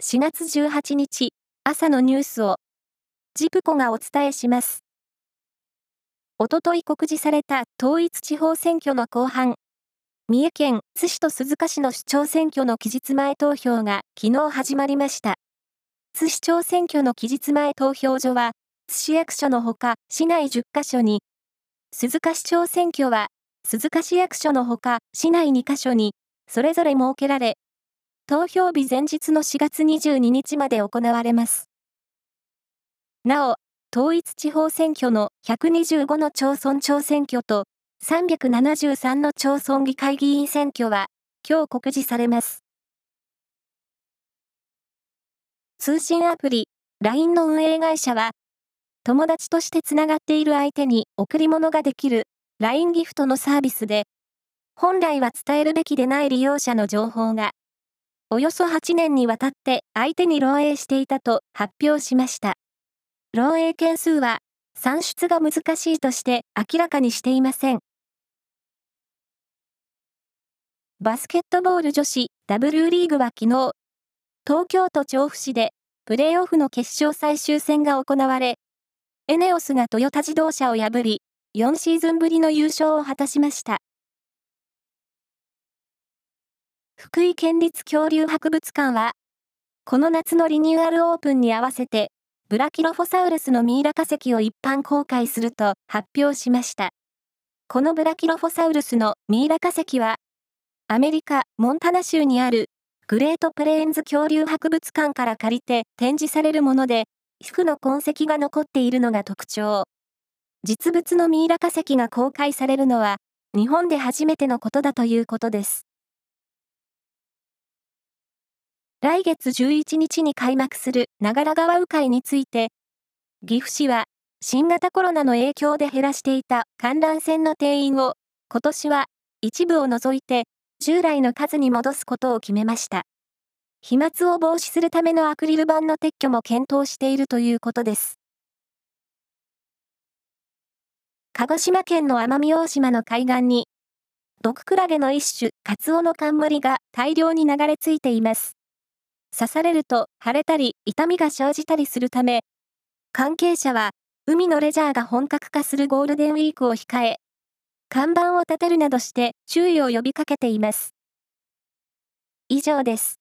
4月18日朝のニュースをジプコがお伝えします。おととい告示された統一地方選挙の後半、三重県津市と鈴鹿市の市長選挙の期日前投票が昨日始まりました。津市長選挙の期日前投票所は、津市役所のほか市内10カ所に、鈴鹿市長選挙は鈴鹿市役所のほか市内2カ所に、それぞれ設けられ、投票日前日の4月22日まで行われます。なお、統一地方選挙の125の町村長選挙と373の町村議会議員選挙は今日告示されます。通信アプリ LINE の運営会社は友達としてつながっている相手に贈り物ができる LINE ギフトのサービスで本来は伝えるべきでない利用者の情報がおよそ8年にわたって相手に漏洩していたと発表しました。漏洩件数は算出が難しいとして明らかにしていません。バスケットボール女子 W リーグは昨日、東京都調布市でプレーオフの決勝最終戦が行われ、エネオスがトヨタ自動車を破り、4シーズンぶりの優勝を果たしました。福井県立恐竜博物館は、この夏のリニューアルオープンに合わせて、ブラキロフォサウルスのミイラ化石を一般公開すると発表しました。このブラキロフォサウルスのミイラ化石は、アメリカ・モンタナ州にあるグレートプレーンズ恐竜博物館から借りて展示されるもので、皮膚の痕跡が残っているのが特徴。実物のミイラ化石が公開されるのは、日本で初めてのことだということです。来月11日に開幕する長良川鵜飼について、岐阜市は新型コロナの影響で減らしていた観覧船の定員を今年は一部を除いて従来の数に戻すことを決めました。飛沫を防止するためのアクリル板の撤去も検討しているということです。鹿児島県の奄美大島の海岸に、毒クラゲの一種、カツオの冠が大量に流れ着いています。刺されると腫れたり痛みが生じたりするため、関係者は海のレジャーが本格化するゴールデンウィークを控え、看板を立てるなどして注意を呼びかけています。以上です。